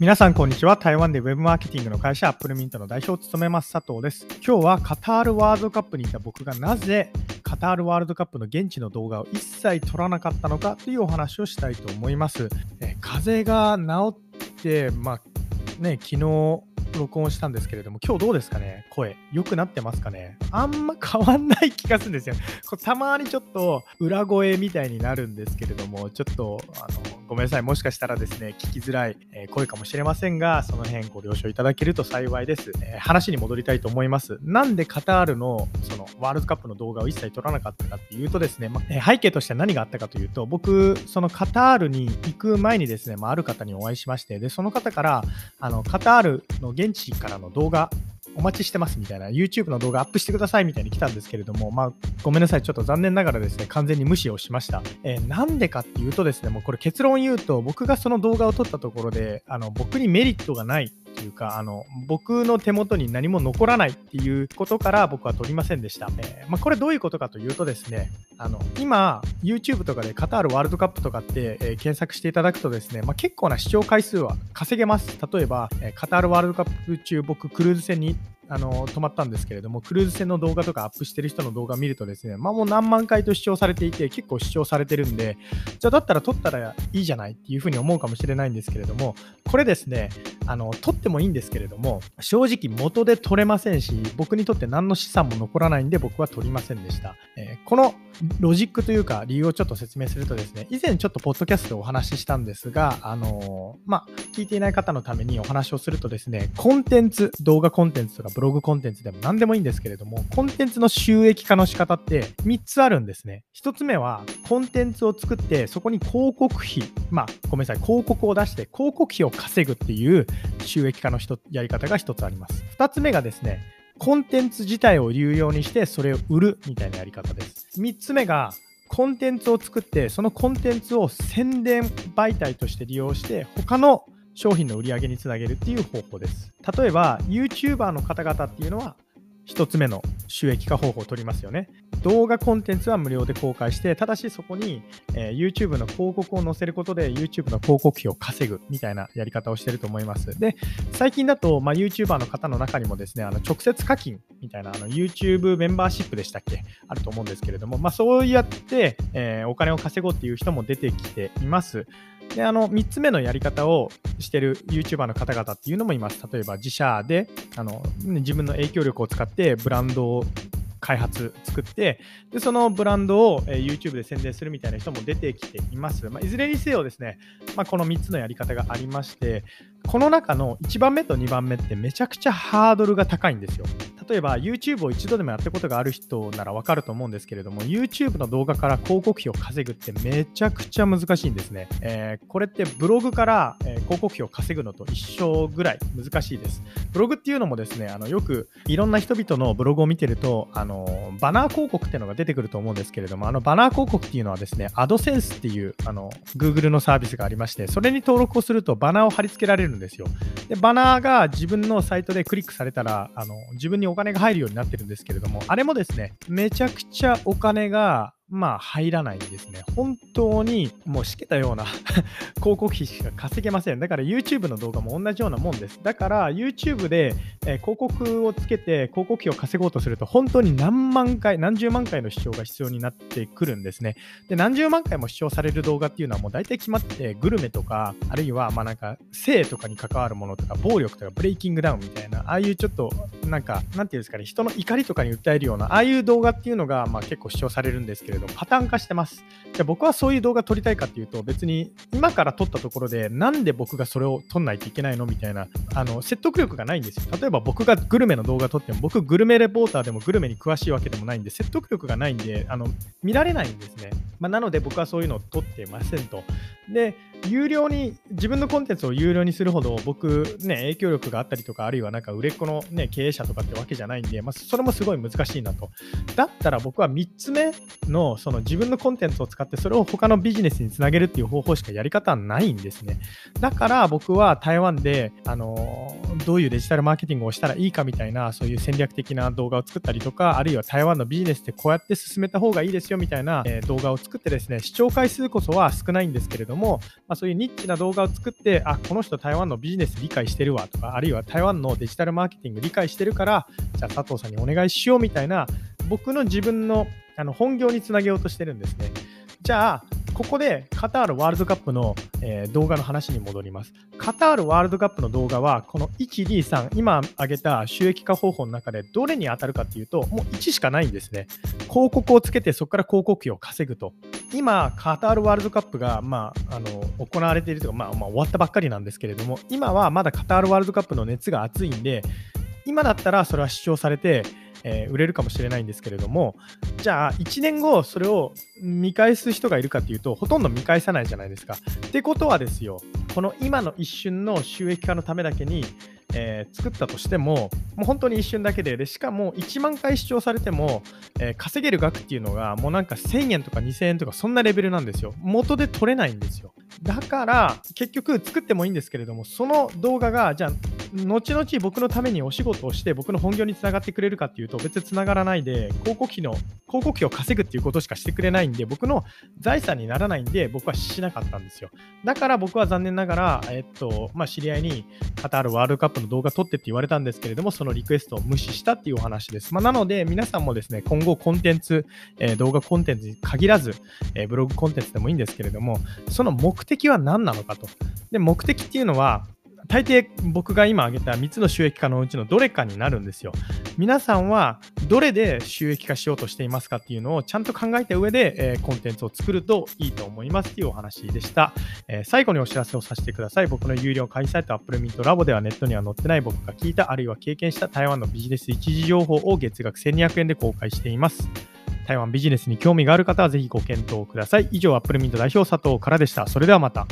皆さんこんにちは。台湾でウェブマーケティングの会社アップルミントの代表を務めます佐藤です。今日はカタールワールドカップにいた僕がなぜカタールワールドカップの現地の動画を一切撮らなかったのかというお話をしたいと思います。え風が治ってまあね昨日録音したんですけれども、今日どうですかね？声。良くなってますかね？あんま変わんない気がするんですよ。こたまにちょっと裏声みたいになるんですけれども、ちょっと、あの、ごめんなさい。もしかしたらですね、聞きづらい、え声かもしれませんが、その辺ご了承いただけると幸いです。えー、話に戻りたいと思います。なんでカタールのそのワールドカップの動画を一切撮らなかったかっていうとですね、まえ背景としては何があったかというと、僕、そのカタールに行く前にですね、まあ、ある方にお会いしまして、で、その方から、あの、カタールの現地からの動画お待ちしてますみたいな、YouTube の動画アップしてくださいみたいに来たんですけれども、まあ、ごめんなさい、ちょっと残念ながらですね、完全に無視をしました。えー、なんでかっていうとですね、もうこれ結論言うと、僕がその動画を撮ったところで、あの僕にメリットがないいうか、あの僕の手元に何も残らないっていうことから僕は撮りませんでした。えー、まあ、これどういうことかというとですね、あの今、YouTube とかでカタールワールドカップとかって、えー、検索していただくとですね、まあ、結構な視聴回数は稼げます。例えば、えカタールワールドカップ中、僕、クルーズ船にあの止まったんですけれども、クルーズ船の動画とかアップしてる人の動画見るとですね、まあもう何万回と視聴されていて、結構視聴されてるんで、じゃあだったら撮ったらいいじゃないっていうふうに思うかもしれないんですけれども、これですね、あの撮ってもいいんですけれども、正直元で撮れませんし、僕にとって何の資産も残らないんで、僕は撮りませんでした。えー、このロジックというか理由をちょっと説明するとですね、以前ちょっとポッドキャストでお話ししたんですが、あのー、まあ、聞いていない方のためにお話をするとですね、コンテンツ、動画コンテンツとかブログコンテンツでも何でもいいんですけれども、コンテンツの収益化の仕方って3つあるんですね。1つ目は、コンテンツを作って、そこに広告費、まあ、ごめんなさい、広告を出して広告費を稼ぐっていう収益化のやり方が1つあります。2つ目がですね、コンテンツ自体を有用にしてそれを売るみたいなやり方です。3つ目がコンテンツを作ってそのコンテンツを宣伝媒体として利用して他の商品の売り上げにつなげるっていう方法です。例えば YouTuber の方々っていうのは1つ目の収益化方法を取りますよね。動画コンテンツは無料で公開して、ただしそこに、えー、YouTube の広告を載せることで YouTube の広告費を稼ぐみたいなやり方をしてると思います。で、最近だと、まあ、YouTuber の方の中にもですね、あの直接課金みたいなあの YouTube メンバーシップでしたっけ？あると思うんですけれども、まあ、そうやって、えー、お金を稼ごうっていう人も出てきています。で、あの、3つ目のやり方をしてる YouTuber の方々っていうのもいます。例えば自社で、あの、自分の影響力を使ってブランドを開発、作って、で、そのブランドを、え YouTube で宣伝するみたいな人も出てきています。まあ、いずれにせよですね、まあ、この3つのやり方がありまして、この中の1番目と2番目ってめちゃくちゃハードルが高いんですよ。例えば YouTube を一度でもやったことがある人ならわかると思うんですけれども YouTube の動画から広告費を稼ぐってめちゃくちゃ難しいんですね。えー、これってブログから、え、広告費を稼ぐのと一緒ぐらい難しいです。ブログっていうのもですね、あのよくいろんな人々のブログを見てるとあのバナー広告っていうのが出てくると思うんですけれどもあのバナー広告っていうのはですね AdSense っていうあの Google のサービスがありましてそれに登録をするとバナーを貼り付けられるんですよ。でバナーが自分のサイトでクリックされたらあの自分にお金が入るようになってるんですけれども、あれもですね、めちゃくちゃお金がまあ入らないんですね。本当にもうしけたような 広告費しか稼げません。だから YouTube の動画も同じようなもんです。だから YouTube で、え、広告をつけて広告費を稼ごうとすると本当に何万回、何十万回の視聴が必要になってくるんですね。で、何十万回も視聴される動画っていうのはもう大体決まってグルメとか、あるいはまあなんか性とかに関わるものとか暴力とかブレイキングダウンみたいな、ああいうちょっとなんか、なんていうんですかね、人の怒りとかに訴えるような、ああいう動画っていうのがまあ結構視聴されるんですけれどど、パターン化してます。じゃあ僕はそういう動画撮りたいかっていうと、別に今から撮ったところで、なんで僕がそれを撮んないといけないのみたいな、あの、説得力がないんですよ。例えば僕がグルメの動画撮っても、僕グルメレポーターでもグルメに詳しいわけでもないんで、説得力がないんで、あの、見られないんですね。まあ、なので僕はそういうのを撮ってませんと。で、有料に、自分のコンテンツを有料にするほど、僕、ね、影響力があったりとか、あるいはなんか売れっ子の、ね、経営者とかってわけじゃないんで、まあ、それもすごい難しいなと。だったら僕は3つ目の、その自分のコンテンツを使って、それを他のビジネスにつなげるっていう方法しかやり方はないんですね。だから僕は台湾で、あの、どういうデジタルマーケティングをしたらいいかみたいな、そういう戦略的な動画を作ったりとか、あるいは台湾のビジネスってこうやって進めた方がいいですよみたいな、え、動画を作ってですね、視聴回数こそは少ないんですけれどもども、まあ、そういうニッチな動画を作ってあこの人台湾のビジネス理解してるわとかあるいは台湾のデジタルマーケティング理解してるからじゃあ佐藤さんにお願いしようみたいな僕の自分のあの本業につなげようとしてるんですね。じゃあここでカタールワールドカップの、えー、動画の話に戻ります。カタールワールドカップの動画は、この1、2、3、今挙げた収益化方法の中でどれに当たるかっていうと、もう1しかないんですね。広告をつけてそこから広告費を稼ぐと。今、カタールワールドカップが、まあ、あの行われているというか、まあ、まあ、終わったばっかりなんですけれども、今はまだカタールワールドカップの熱が熱いんで、今だったらそれは視聴されて、えー、売れるかもしれないんですけれども、じゃあ1年後それを見返す人がいるかっていうと、ほとんど見返さないじゃないですか。ってことはですよ、この今の一瞬の収益化のためだけに、えー、作ったとしても、もう本当に一瞬だけで、でしかも1万回視聴されても、えー、稼げる額っていうのが、もうなんか1000円とか2000円とか、そんなレベルなんですよ。元で取れないんですよ。だから、結局作ってもいいんですけれども、その動画が、じゃあ、後々僕のためにお仕事をして僕の本業につながってくれるかっていうと別につながらないで広告費の広告費を稼ぐっていうことしかしてくれないんで僕の財産にならないんで僕はしなかったんですよだから僕は残念ながらえっとまあ知り合いにカタールワールドカップのの動画撮ってって言われたんですけれどもそのリクエストを無視したっていうお話です、まあ、なので皆さんもですね今後コンテンツ、え、動画コンテンツに限らず、え、ブログコンテンツでもいいんですけれどもその目的は何なのかとで目的っていうのは大抵僕が今挙げた3つの収益化のうちのどれかになるんですよ。皆さんはどれで収益化しようとしていますかっていうのをちゃんと考えた上で、えー、コンテンツを作るといいと思いますっていうお話でした。えー、最後にお知らせをさせてください。僕の有料会員サイト Apple Mint Labo ではネットには載ってない僕が聞いたあるいは経験した台湾のビジネス一時情報を月額1200円で公開しています。台湾ビジネスに興味がある方はぜひご検討ください。以上、Apple Mint 代表佐藤からでした。それではまた。